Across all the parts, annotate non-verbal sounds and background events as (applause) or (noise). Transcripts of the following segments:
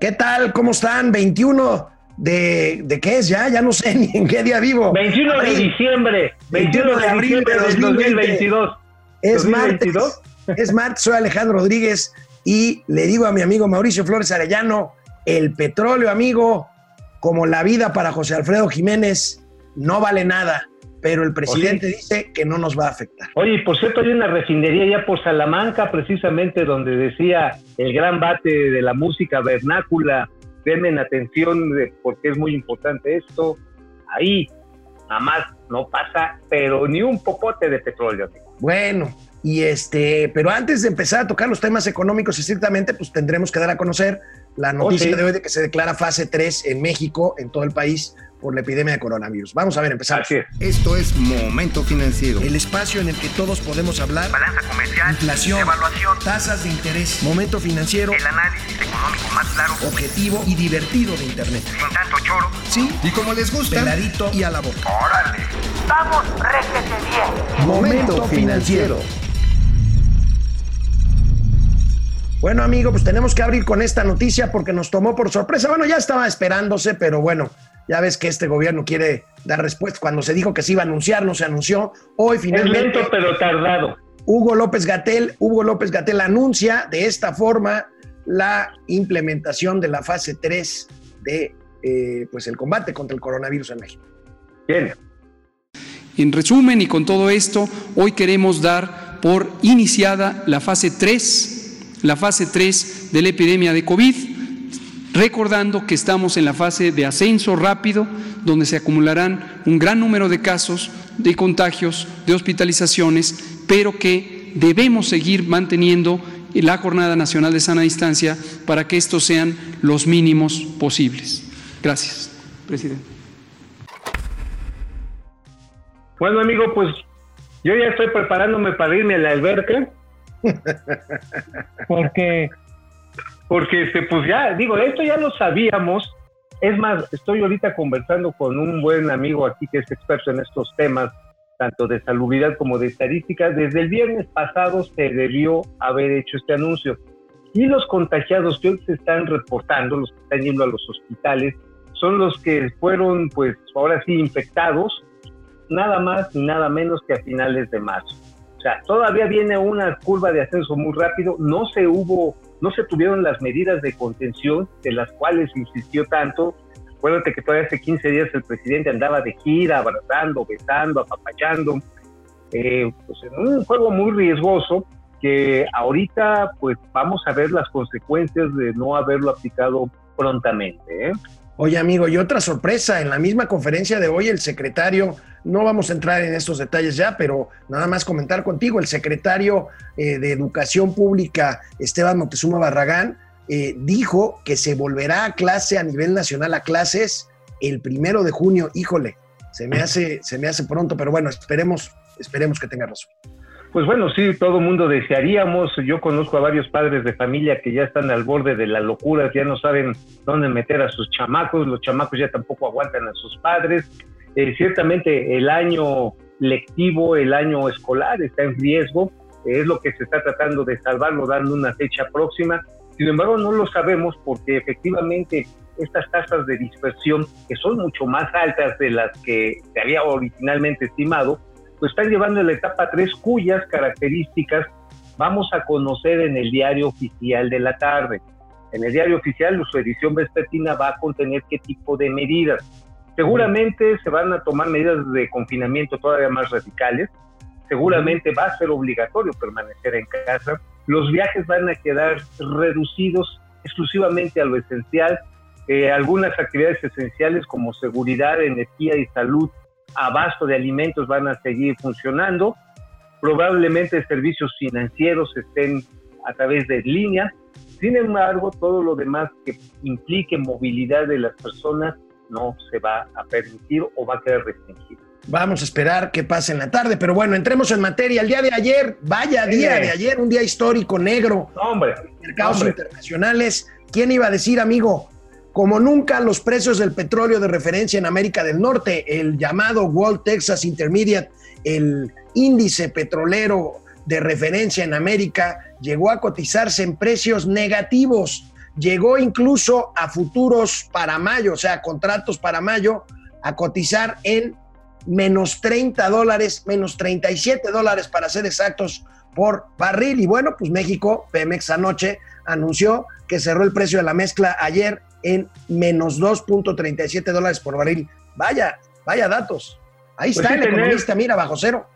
¿Qué tal? ¿Cómo están? 21 de, ¿de qué es ya? Ya no sé (laughs) ni en qué día vivo. 21 de diciembre. 21 de abril de 2022. Es martes. Es martes, soy Alejandro Rodríguez y le digo a mi amigo Mauricio Flores Arellano, el petróleo, amigo, como la vida para José Alfredo Jiménez, no vale nada pero el presidente dice que no nos va a afectar. Oye, por cierto, hay una refinería ya por Salamanca, precisamente donde decía el gran bate de la música vernácula, denme atención porque es muy importante esto. Ahí, nada más no pasa, pero ni un popote de petróleo. Bueno, y este, pero antes de empezar a tocar los temas económicos estrictamente, pues tendremos que dar a conocer la noticia de hoy de que se declara fase 3 en México, en todo el país, por la epidemia de coronavirus. Vamos a ver, empezamos. Esto es Momento Financiero. El espacio en el que todos podemos hablar. Balanza comercial. Inflación. Evaluación. Tasas de interés. Momento Financiero. El análisis económico más claro. Objetivo y divertido de Internet. Sin tanto choro. Sí. Y como les gusta. Peladito y a la boca. ¡Órale! ¡Vamos, réjete bien! Momento Financiero. Bueno, amigo, pues tenemos que abrir con esta noticia porque nos tomó por sorpresa. Bueno, ya estaba esperándose, pero bueno, ya ves que este gobierno quiere dar respuesta. Cuando se dijo que se iba a anunciar, no se anunció. Hoy finalmente. Es lento, pero tardado. Hugo López Gatel, Hugo López Gatel anuncia de esta forma la implementación de la fase 3 de eh, pues el combate contra el coronavirus en México. Bien. En resumen y con todo esto, hoy queremos dar por iniciada la fase 3, la fase 3 de la epidemia de COVID recordando que estamos en la fase de ascenso rápido, donde se acumularán un gran número de casos, de contagios, de hospitalizaciones, pero que debemos seguir manteniendo la Jornada Nacional de Sana Distancia para que estos sean los mínimos posibles. Gracias, presidente. Bueno, amigo, pues yo ya estoy preparándome para irme a la alberca. (laughs) Porque porque este, pues ya, digo, esto ya lo sabíamos. Es más, estoy ahorita conversando con un buen amigo aquí que es experto en estos temas, tanto de salubridad como de estadísticas. Desde el viernes pasado se debió haber hecho este anuncio. Y los contagiados que hoy se están reportando, los que están yendo a los hospitales, son los que fueron, pues, ahora sí, infectados, nada más ni nada menos que a finales de marzo. O sea, todavía viene una curva de ascenso muy rápido, no se hubo no se tuvieron las medidas de contención de las cuales insistió tanto. Acuérdate que todavía hace 15 días el presidente andaba de gira, abrazando, besando, apapachando, eh, pues en un juego muy riesgoso que ahorita pues vamos a ver las consecuencias de no haberlo aplicado prontamente. ¿eh? Oye, amigo, y otra sorpresa, en la misma conferencia de hoy el secretario, no vamos a entrar en estos detalles ya, pero nada más comentar contigo, el secretario eh, de Educación Pública, Esteban Moctezuma Barragán, eh, dijo que se volverá a clase a nivel nacional a clases el primero de junio. Híjole, se me hace, se me hace pronto, pero bueno, esperemos, esperemos que tenga razón. Pues bueno, sí, todo mundo desearíamos. Yo conozco a varios padres de familia que ya están al borde de la locura, ya no saben dónde meter a sus chamacos, los chamacos ya tampoco aguantan a sus padres. Eh, ciertamente el año lectivo, el año escolar está en riesgo, es lo que se está tratando de salvarlo dando una fecha próxima. Sin embargo, no lo sabemos porque efectivamente estas tasas de dispersión, que son mucho más altas de las que se había originalmente estimado, pues están llevando la etapa 3 cuyas características vamos a conocer en el diario oficial de la tarde. En el diario oficial su edición vespertina va a contener qué tipo de medidas. Seguramente se van a tomar medidas de confinamiento todavía más radicales. Seguramente va a ser obligatorio permanecer en casa. Los viajes van a quedar reducidos exclusivamente a lo esencial. Eh, algunas actividades esenciales como seguridad, energía y salud abasto de alimentos van a seguir funcionando. Probablemente servicios financieros estén a través de línea. Sin embargo, todo lo demás que implique movilidad de las personas no se va a permitir o va a quedar restringido. Vamos a esperar que pase en la tarde, pero bueno, entremos en materia. El día de ayer, vaya día de ayer, un día histórico negro. Hombre, mercados internacionales. ¿Quién iba a decir, amigo? Como nunca los precios del petróleo de referencia en América del Norte, el llamado World Texas Intermediate, el índice petrolero de referencia en América, llegó a cotizarse en precios negativos llegó incluso a futuros para mayo, o sea, contratos para mayo, a cotizar en menos 30 dólares, menos 37 dólares para ser exactos por barril. Y bueno, pues México, Pemex anoche anunció que cerró el precio de la mezcla ayer en menos 2.37 dólares por barril. Vaya, vaya datos. Ahí Pues está sí, el tener- economista, mira, bajo cero.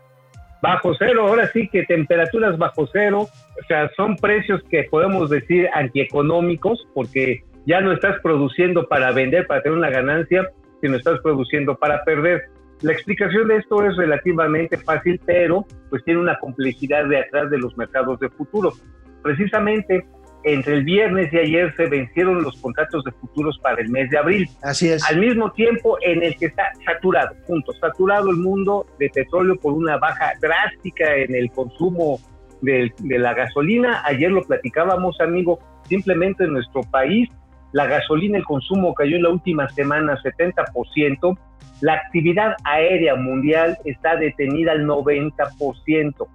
bajo cero, ahora sí que temperaturas bajo cero, o sea, son precios que podemos decir antieconómicos, porque ya no estás produciendo para vender, para tener una ganancia, sino estás produciendo para perder. La explicación de esto es relativamente fácil, pero pues tiene una complejidad de atrás de los mercados de futuro. Precisamente entre el viernes y ayer se vencieron los contratos de futuros para el mes de abril Así es. al mismo tiempo en el que está saturado, punto, saturado el mundo de petróleo por una baja drástica en el consumo de, la gasolina. Ayer lo platicábamos, amigo, simplemente en nuestro país la gasolina, el consumo cayó en la última semana 70%, la actividad aérea mundial está detenida al 90%.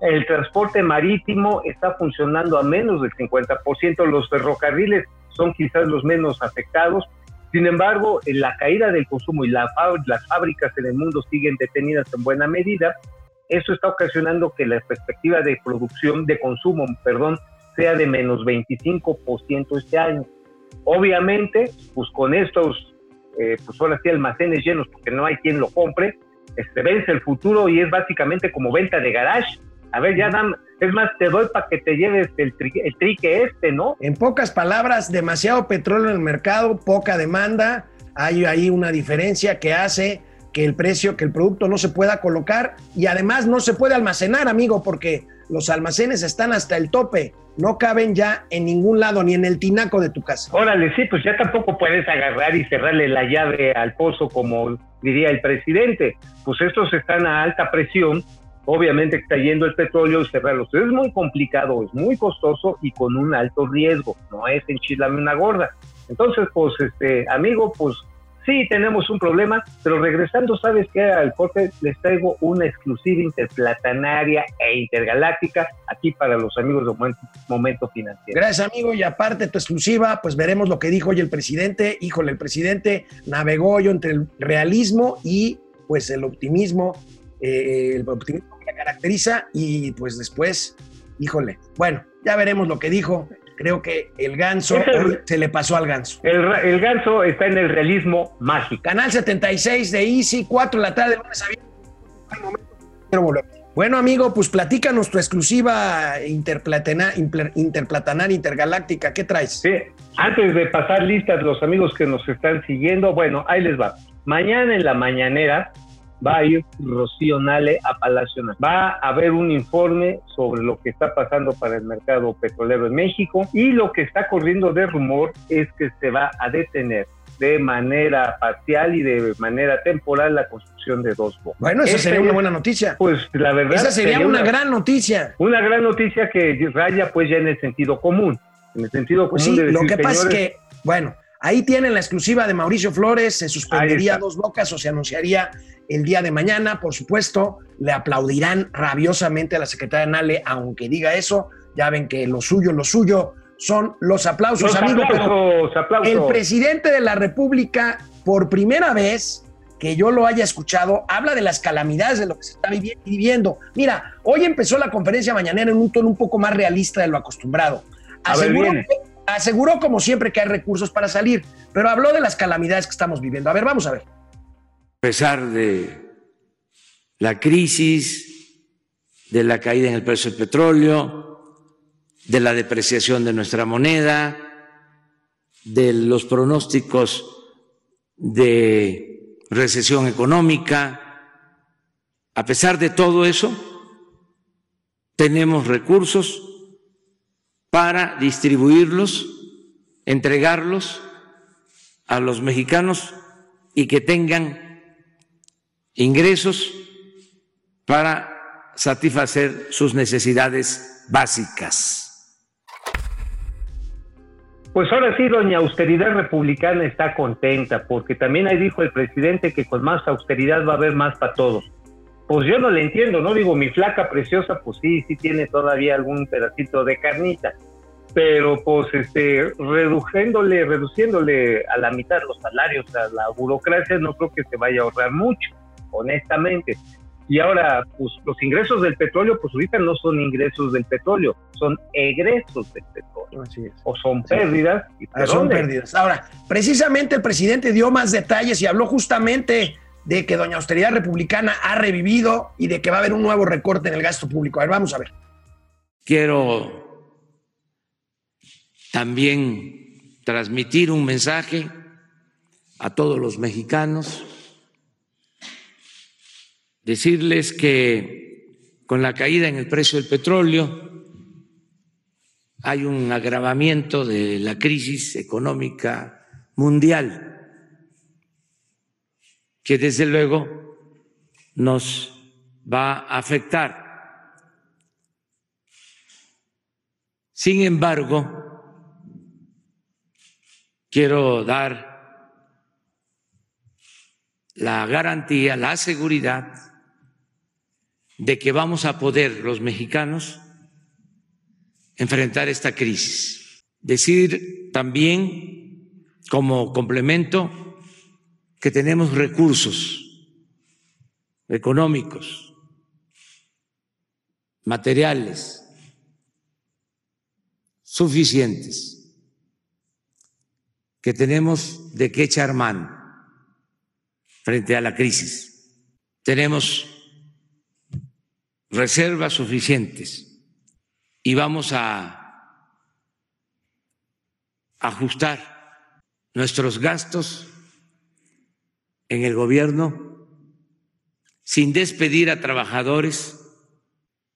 El transporte marítimo está funcionando a menos del 50%, los ferrocarriles son quizás los menos afectados, sin embargo, en la caída del consumo y la las fábricas en el mundo siguen detenidas en buena medida. Eso está ocasionando que la perspectiva de producción, de consumo, perdón, sea de menos 25% este año. Obviamente, pues con estos, eh, pues ahora sí, almacenes llenos, porque no hay quien lo compre, este, vence el futuro y es básicamente como venta de garage. A ver, ya dan, es más, te doy para que te lleves el, tri- el trique este, ¿no? En pocas palabras, demasiado petróleo en el mercado, poca demanda. Hay ahí una diferencia que hace que el precio, que el producto no se pueda colocar y además no se puede almacenar, amigo, porque los almacenes están hasta el tope. No caben ya en ningún lado, ni en el tinaco de tu casa. Órale, sí, pues ya tampoco puedes agarrar y cerrarle la llave al pozo como diría el presidente. Pues estos están a alta presión, obviamente extrayendo el petróleo y cerrarlos. Es muy complicado, es muy costoso y con un alto riesgo. No es enchilarme una gorda. Entonces, pues, este, amigo, pues sí tenemos un problema, pero regresando, ¿sabes qué? Al corte les traigo una exclusiva interplatanaria e intergaláctica aquí para los amigos de Momento, Momento Financiero. Gracias, amigo. Y aparte tu exclusiva, pues veremos lo que dijo hoy el presidente. Híjole, el presidente navegó yo entre el realismo y pues el optimismo, eh, la caracteriza y pues después, híjole. Bueno, ya veremos lo que dijo. Creo que el ganso el- se le pasó al ganso. El, ganso está en el realismo mágico. Canal 76 de Easy, 4 de la tarde, lunes a viernes. Bueno, amigo, pues platícanos tu exclusiva interplatanar intergaláctica. ¿Qué traes? Sí, antes de pasar listas los amigos que nos están siguiendo, bueno, ahí les va. Mañana en la mañanera va a ir Rocío Nale a Palacio Nacional. Va a haber un informe sobre lo que está pasando para el mercado petrolero en México y lo que está corriendo de rumor es que se va a detener de manera parcial y de manera temporal la construcción de dos bocas. Bueno, esa sería una buena noticia. Pues la verdad Esa sería una gran noticia. una gran noticia que raya pues ya en el sentido común. En el sentido Pues común sí, de lo decir, que pasa es que, bueno, ahí tienen la exclusiva de Mauricio Flores, se suspendería dos bocas o se anunciaría el día de mañana, por supuesto, le aplaudirán rabiosamente a la secretaria Nale, aunque diga eso, ya ven que lo suyo, lo suyo son los aplausos, Los amigo, pero aplausos, aplausos. el presidente de la República, por primera vez que yo lo haya escuchado, habla de las calamidades de lo que se está vivi- viviendo. Mira, hoy empezó la conferencia mañanera en un tono un poco más realista de lo acostumbrado. Aseguró. Aseguró como siempre que hay recursos para salir, pero habló de las calamidades que estamos viviendo. A ver, vamos a ver. a pesar de la crisis, de la caída en el precio del petróleo, de la depreciación de nuestra moneda, de los pronósticos de recesión económica, a pesar de todo eso, tenemos recursos para distribuirlos, entregarlos a los mexicanos y que tengan ingresos para satisfacer sus necesidades básicas. Pues ahora sí, doña austeridad republicana está contenta, porque también ahí dijo el presidente que con más austeridad va a haber más para todos. Pues yo no le entiendo, ¿no? Digo, mi flaca preciosa, pues sí, sí tiene todavía algún pedacito de carnita. pero pues este reduciéndole, reduciéndole a la mitad los salarios a la burocracia, no creo que se vaya a ahorrar mucho, honestamente. Y ahora, pues los ingresos del petróleo, pues ahorita no son ingresos del petróleo, son egresos del petróleo. Así es. O son pérdidas. y Ah, son pérdidas. Ahora, precisamente el presidente dio más detalles y habló justamente de que Doña Austeridad Republicana ha revivido y de que va a haber un nuevo recorte en el gasto público. A ver, vamos a ver. Quiero también transmitir un mensaje a todos los mexicanos, decirles que con la caída en el precio del petróleo hay un agravamiento de la crisis económica mundial que desde luego nos va a afectar. Sin embargo, quiero dar la garantía, la seguridad de que vamos a poder los mexicanos enfrentar esta crisis. Decir también, como complemento, que tenemos recursos económicos, materiales, suficientes, que tenemos de qué echar frente a la crisis. Tenemos reservas suficientes y vamos a ajustar nuestros gastos en el gobierno sin despedir a trabajadores.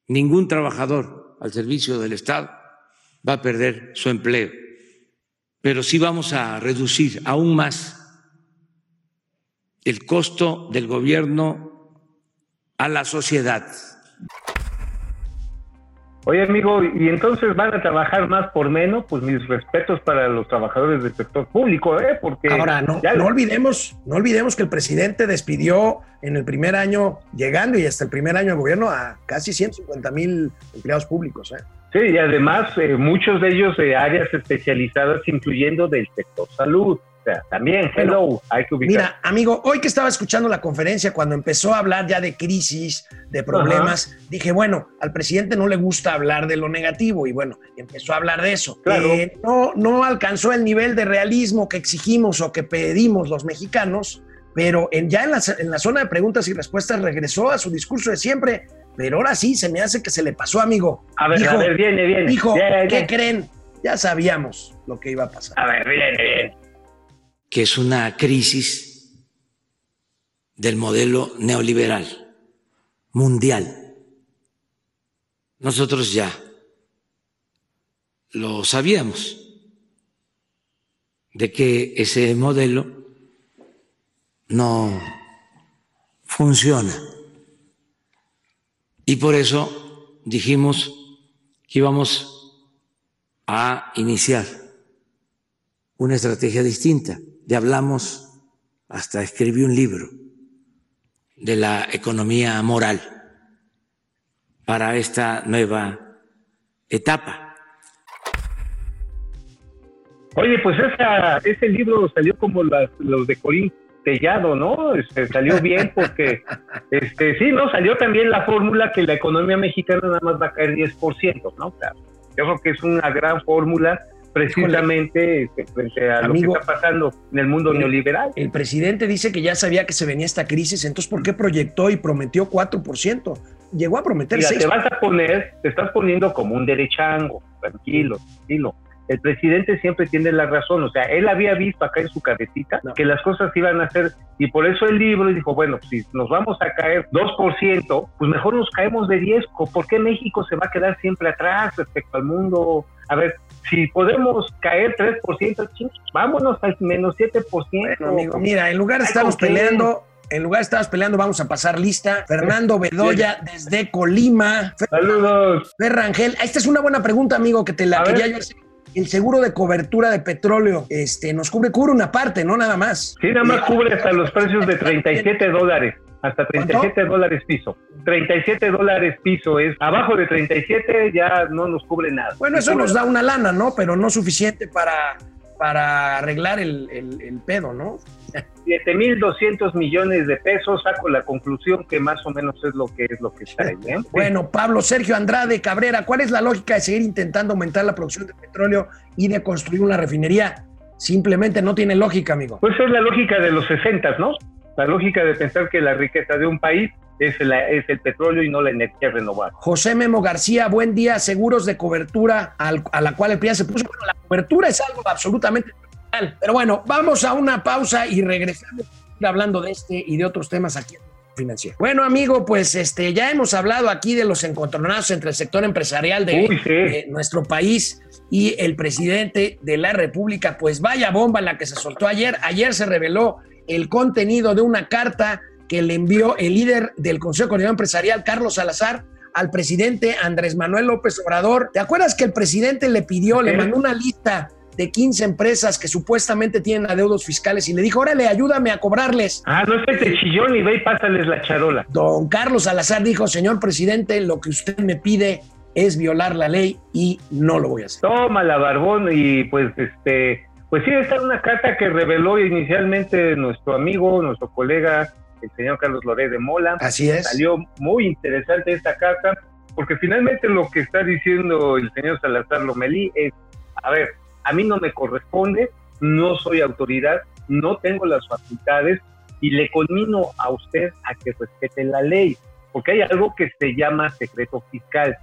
Ningún trabajador al servicio del Estado va a perder su empleo, pero sí vamos a reducir aún más el costo del gobierno a la sociedad. Oye, amigo, ¿y entonces van a trabajar más por menos? Pues mis respetos para los trabajadores del sector público, ¿eh? Porque Ahora, no, ya- no olvidemos, no olvidemos que el presidente despidió en el primer año, llegando y hasta el primer año de gobierno, a casi 150 mil empleados públicos. ¿eh? Sí, y además eh, muchos de ellos de áreas especializadas, incluyendo del sector salud. O sea, también, hello, hay que ubicar. Mira, amigo, hoy que estaba escuchando la conferencia, cuando empezó a hablar ya de crisis, de problemas, dije, bueno, al presidente no le gusta hablar de lo negativo y bueno, empezó a hablar de eso. Claro. Eh, no, no alcanzó el nivel de realismo que exigimos o que pedimos los mexicanos, pero en, ya en la, en la zona de preguntas y respuestas regresó a su discurso de siempre, pero ahora sí se me hace que se le pasó, amigo. a ver, Dijo, a ver, viene, viene. dijo, Viene, ¿qué viene. creen? Ya sabíamos lo que iba a pasar. A ver, viene, viene. Que es una crisis del modelo neoliberal mundial. Nosotros ya lo sabíamos de que ese modelo no funciona. Y por eso dijimos que íbamos a iniciar una estrategia distinta. Ya hablamos, hasta escribí un libro de la economía moral para esta nueva etapa. Oye, pues esa, ese libro salió como las- los de Corín Tellado, ¿no? Este, salió bien porque, (laughs) este, sí, ¿no? Salió también la fórmula que la economía mexicana nada más va a caer 10%, ¿no? Claro. Yo creo que es una gran fórmula precisamente este, frente a Amigo. lo que está pasando en el mundo neoliberal. El presidente dice que ya sabía que se venía esta crisis, entonces ¿por qué proyectó y prometió 4%? Llegó a prometer Mira, 6%. te vas a poner, te estás poniendo como un derechango, tranquilo, tranquilo. El presidente siempre tiene la razón, o sea, él había visto acá en su cabecita No. que las cosas iban a ser, y por eso el libro dijo, bueno, si nos vamos a caer 2%, pues mejor nos caemos de 10, ¿por qué México se va a quedar siempre atrás respecto al mundo? A ver, si podemos caer 3%, ching, vámonos al menos 7%. Bueno, amigo, mira, en lugar de estarnos peleando, en lugar de estarnos peleando, vamos a pasar lista. Fernando Bedoya desde Colima. Fer- Saludos. Ferrangel, esta es una buena pregunta, amigo, que te la A quería ver. yo hacer. El seguro de cobertura de petróleo, este, nos cubre, cubre una parte, no nada más. Sí, nada más cubre hasta los precios de (laughs) 37 dólares. Hasta 37 dólares piso. 37 dólares piso es. Abajo de 37 ya no nos cubre nada. Bueno, eso nos da una lana, ¿no? Pero no suficiente para, para arreglar el, el- el pedo, ¿no? 7.200 millones de pesos. Saco la conclusión que más o menos es lo que es lo que está ahí. ¿eh? (laughs) Bueno, Pablo Sergio Andrade Cabrera, ¿cuál es la lógica de seguir intentando aumentar la producción de petróleo y de construir una refinería? Simplemente no tiene lógica, amigo. Pues es la lógica de los 60, ¿no? La lógica de pensar que la riqueza de un país es, la- es el petróleo y no la energía renovable. José Memo García, buen día. Seguros de cobertura al- a la cual el PRI se puso. Bueno, la cobertura es algo absolutamente personal. Pero bueno, vamos a una pausa y regresamos hablando de este y de otros temas aquí Financiero. Bueno, amigo, pues este ya hemos hablado aquí de los encontronazos entre el sector empresarial de, Uy, sí. de nuestro país y el presidente de la República. Pues vaya bomba la que se soltó ayer. Ayer se reveló el contenido de una carta que le envió el líder del Consejo de Empresarial, Carlos Salazar, al presidente Andrés Manuel López Obrador. ¿Te acuerdas que el presidente le pidió, le mandó una lista de 15 empresas que supuestamente tienen adeudos fiscales y le dijo, órale, ayúdame a cobrarles? Ah, no es de chillón y ve y pásales la charola. Don Carlos Salazar dijo, señor presidente, lo que usted me pide es violar la ley y no lo voy a hacer. Toma la barbón y pues este, pues sí, esta es una carta que reveló inicialmente nuestro amigo, nuestro colega, el señor Carlos Loré de Mola. Así es. Salió muy interesante esta carta, porque finalmente lo que está diciendo el señor Salazar Lomelí es, a ver, a mí no me corresponde, no soy autoridad, no tengo las facultades y le conmino a usted a que respete la ley, porque hay algo que se llama secreto fiscal.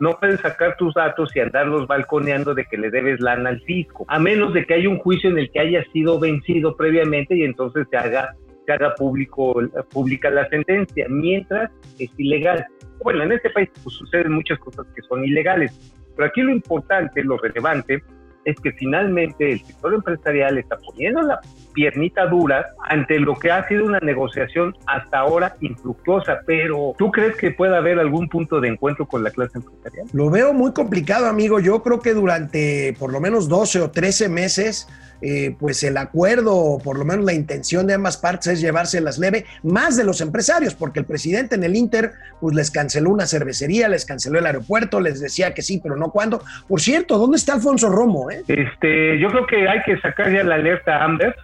No puedes sacar tus datos y andarlos balconeando de que le debes lana al fisco, a menos de que haya un juicio en el que haya sido vencido previamente y entonces se haga, se haga público, pública la sentencia, mientras es ilegal. Bueno, en este país pues, suceden muchas cosas que son ilegales, pero aquí lo importante, lo relevante, es que finalmente el sector empresarial está poniendo la piernita dura ante lo que ha sido una negociación hasta ahora infructuosa, pero ¿tú crees que pueda haber algún punto de encuentro con la clase empresarial? Lo veo muy complicado, amigo. Yo creo que durante por lo menos 12 o 13 meses, eh, pues el acuerdo, o por lo menos la intención de ambas partes es llevárselas leve, más de los empresarios, porque el presidente en el Inter, pues les canceló una cervecería, les canceló el aeropuerto, les decía que sí, pero no cuándo. Por cierto, ¿dónde está Alfonso Romo? Eh? Este, yo creo que hay que sacar ya la alerta Amber,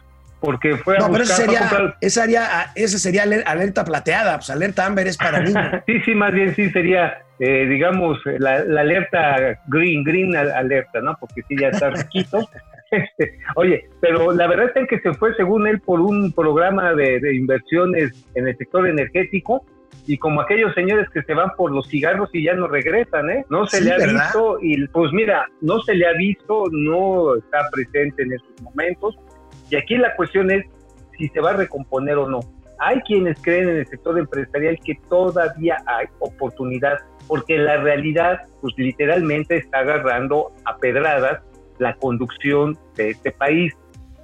porque fue a No, pero ese sería, comprar- esa sería, ese sería aler- alerta plateada, pues alerta Amber es para niños. (laughs) sí, sí, más bien sí sería, eh, digamos, la, la alerta green, green al- alerta, ¿no? Porque sí ya está riquito. Este, oye, pero la verdad es que se fue, según él, por un programa de, de inversiones en el sector energético y como aquellos señores que se van por los cigarros y ya no regresan, ¿eh? No se Sí, le ha ¿verdad? visto y pues mira, no se le ha visto, no está presente en estos momentos y aquí la cuestión es si se va a recomponer o no. Hay quienes creen en el sector empresarial que todavía hay oportunidad, porque la realidad, pues literalmente está agarrando a pedradas la conducción de este país.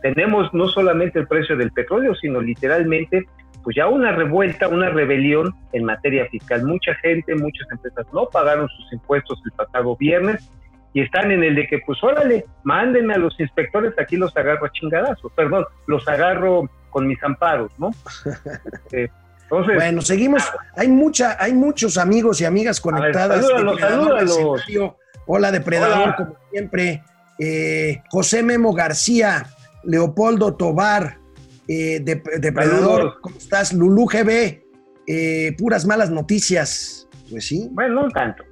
Tenemos no solamente el precio del petróleo, sino literalmente, pues ya una revuelta, una rebelión en materia fiscal. Mucha gente, muchas empresas no pagaron sus impuestos el pasado viernes y están en el de que, pues órale, mándenme a los inspectores, aquí los agarro a chingadazos, perdón, los agarro con mis amparos, ¿no? (laughs) Eh, entonces, Bueno, seguimos. Hay mucha, hay muchos amigos y amigas conectadas. escenario. Hola, Depredador, Hola. como siempre. Eh, José Memo García, Leopoldo Tobar, eh, Dep- Depredador. ¿cómo estás? Lulú GB, eh, puras malas noticias. Pues sí, bueno, no tanto.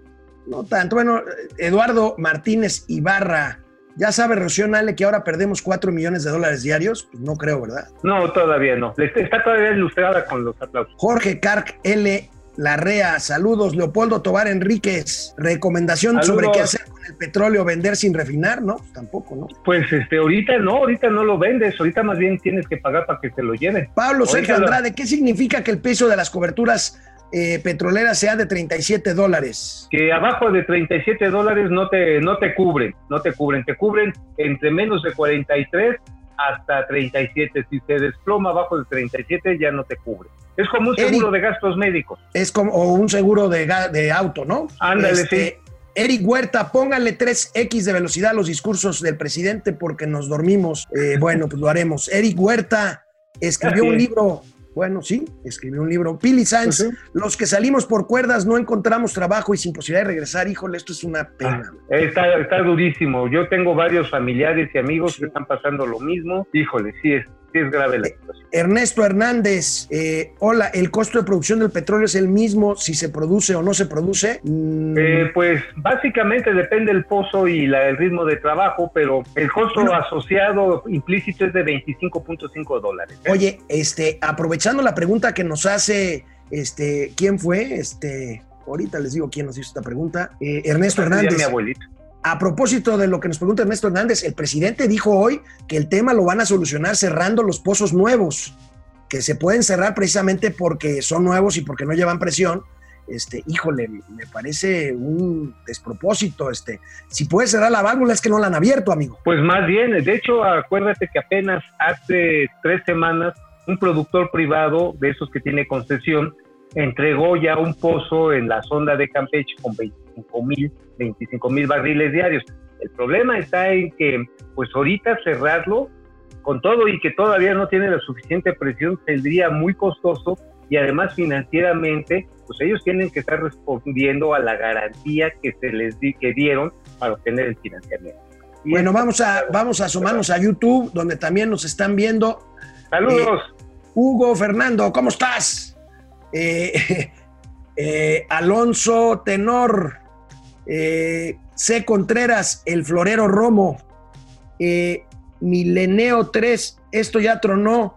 no tanto. Bueno, Eduardo Martínez Ibarra, ya sabe Rocío Nale que ahora perdemos 4 millones de dólares diarios. Pues no creo, ¿verdad? No, todavía no. Está todavía ilustrada con los aplausos. Jorge Carc L. Larrea, saludos. Leopoldo Tobar Enríquez, recomendación Saludos. sobre qué hacer con el petróleo, vender sin refinar, ¿no? Pues tampoco, ¿no? Pues este, ahorita no, ahorita no lo vendes, ahorita más bien tienes que pagar para que te lo lleven. Pablo Sergio lo- Andrade, ¿qué significa que el peso de las coberturas eh, petroleras sea de 37 dólares? Que abajo de 37 dólares no te, no te cubren, no te cubren, te cubren entre menos de 43 hasta 37. Si se desploma abajo de 37 ya no te cubre. Es como un Eric. seguro de gastos médicos. Es como o un seguro de, de auto, ¿no? Ándale, Este, Eric Huerta, póngale 3X de velocidad a los discursos del presidente porque nos dormimos. Eh, bueno, pues lo haremos. Eric Huerta escribió Así un libro Bueno, sí, escribió un libro. Pili Sanz, sí. los que salimos por cuerdas no encontramos trabajo y sin posibilidad de regresar, híjole, esto es una pena. Ah, está, está durísimo. Yo tengo varios familiares y amigos que están pasando lo mismo. Híjole, sí es, es grave la situación. Ernesto Hernández, eh, hola, ¿el costo de producción del petróleo es el mismo si se produce o no se produce? Mm, Eh, pues básicamente depende el pozo y la- el ritmo de trabajo, pero el costo Bueno. asociado implícito es de 25.5 dólares. Oye, este, aprovechando la pregunta que nos hace, este, ¿quién fue? Este, ahorita les digo quién nos hizo esta pregunta. Eh, Ernesto Ya mi Hernández. abuelito. A propósito de lo que nos pregunta Ernesto Hernández, el presidente dijo hoy que el tema lo van a solucionar cerrando los pozos nuevos, que se pueden cerrar precisamente porque son nuevos y porque no llevan presión. Este, híjole, me parece un despropósito. Este, si puedes cerrar la válvula es que no la han abierto, amigo. Pues más bien, de hecho, acuérdate que apenas hace tres semanas un productor privado de esos que tiene concesión entregó ya un pozo en la sonda de Campeche con 25 mil 25 mil barriles diarios. El problema está en que, pues ahorita cerrarlo con todo y que todavía no tiene la suficiente presión, saldría muy costoso y además financieramente, pues ellos tienen que estar respondiendo a la garantía que se les di, que dieron para obtener el financiamiento. Y Bueno, vamos a, vamos a asomarnos a YouTube, donde también nos están viendo. Saludos. Hugo Fernando, ¿cómo estás? Eh, (laughs) eh, Alonso Tenor, eh, C. Contreras, el Florero Romo, Mileneo 3, esto ya tronó.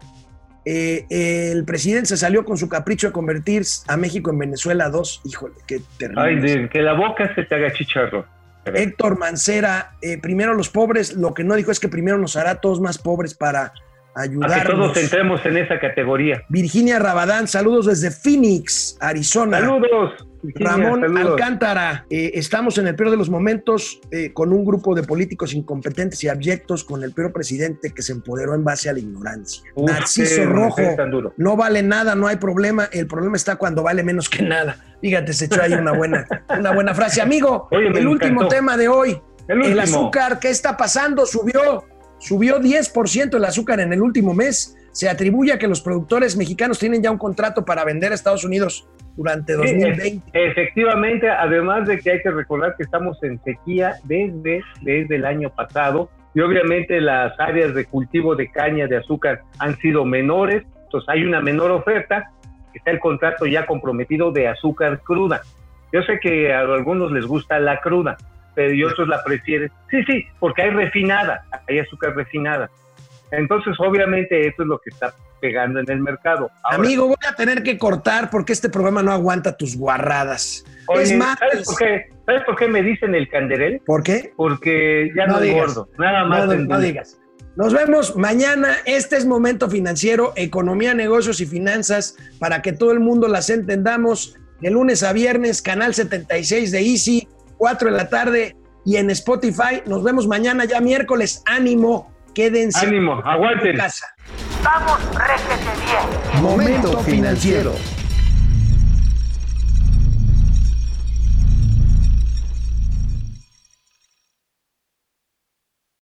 El presidente se salió con su capricho de convertir a México en Venezuela 2. Híjole, qué terrible. Ay, de que la boca se te haga chicharro. Héctor Mancera, primero los pobres, lo que no dijo es que primero nos hará todos más pobres para A que ayudarnos. todos entremos en esa categoría. Virginia Rabadán, saludos desde Phoenix, Arizona. Saludos. Virginia, Ramón saludos. Alcántara, eh, estamos en el peor de los momentos eh, con un grupo de políticos incompetentes y abyectos con el peor presidente que se empoderó en base a la ignorancia. Uf, Narciso Rojo, no vale nada, no hay problema, el problema está cuando vale menos que nada. Fíjate, se echó ahí una buena, (laughs) una buena frase. Amigo, Oye, el último encantó. tema de hoy, El el azúcar, ¿qué está pasando? Subió, subió 10% el azúcar en el último mes. Se atribuye a que los productores mexicanos tienen ya un contrato para vender a Estados Unidos durante Sí, 2020. e- efectivamente, además de que hay que recordar que estamos en sequía desde, desde el año pasado y obviamente las áreas de cultivo de caña de azúcar han sido menores, entonces hay una menor oferta, está el contrato ya comprometido de azúcar cruda. Yo sé que a algunos les gusta la cruda, pero y otros la prefieren. Sí, sí, porque hay refinada, hay azúcar refinada. Entonces, obviamente, eso es lo que está pegando en el mercado. Ahora, Amigo, voy a tener que cortar porque este programa no aguanta tus guarradas. Oye, es más, ¿sabes por qué? ¿Sabes por qué me dicen el canderel? ¿por qué? Porque ya No no, digas. engordo, nada más. No, no digas. Nos vemos mañana. Este es Momento Financiero, Economía, Negocios y Finanzas, para que todo el mundo las entendamos. De lunes a viernes, canal 76 de Easy, 4 de la tarde y en Spotify. Nos vemos mañana, ya miércoles. Ánimo, quédense Ánimo, en aguanten. casa. Vamos, réjete bien. Momento financiero.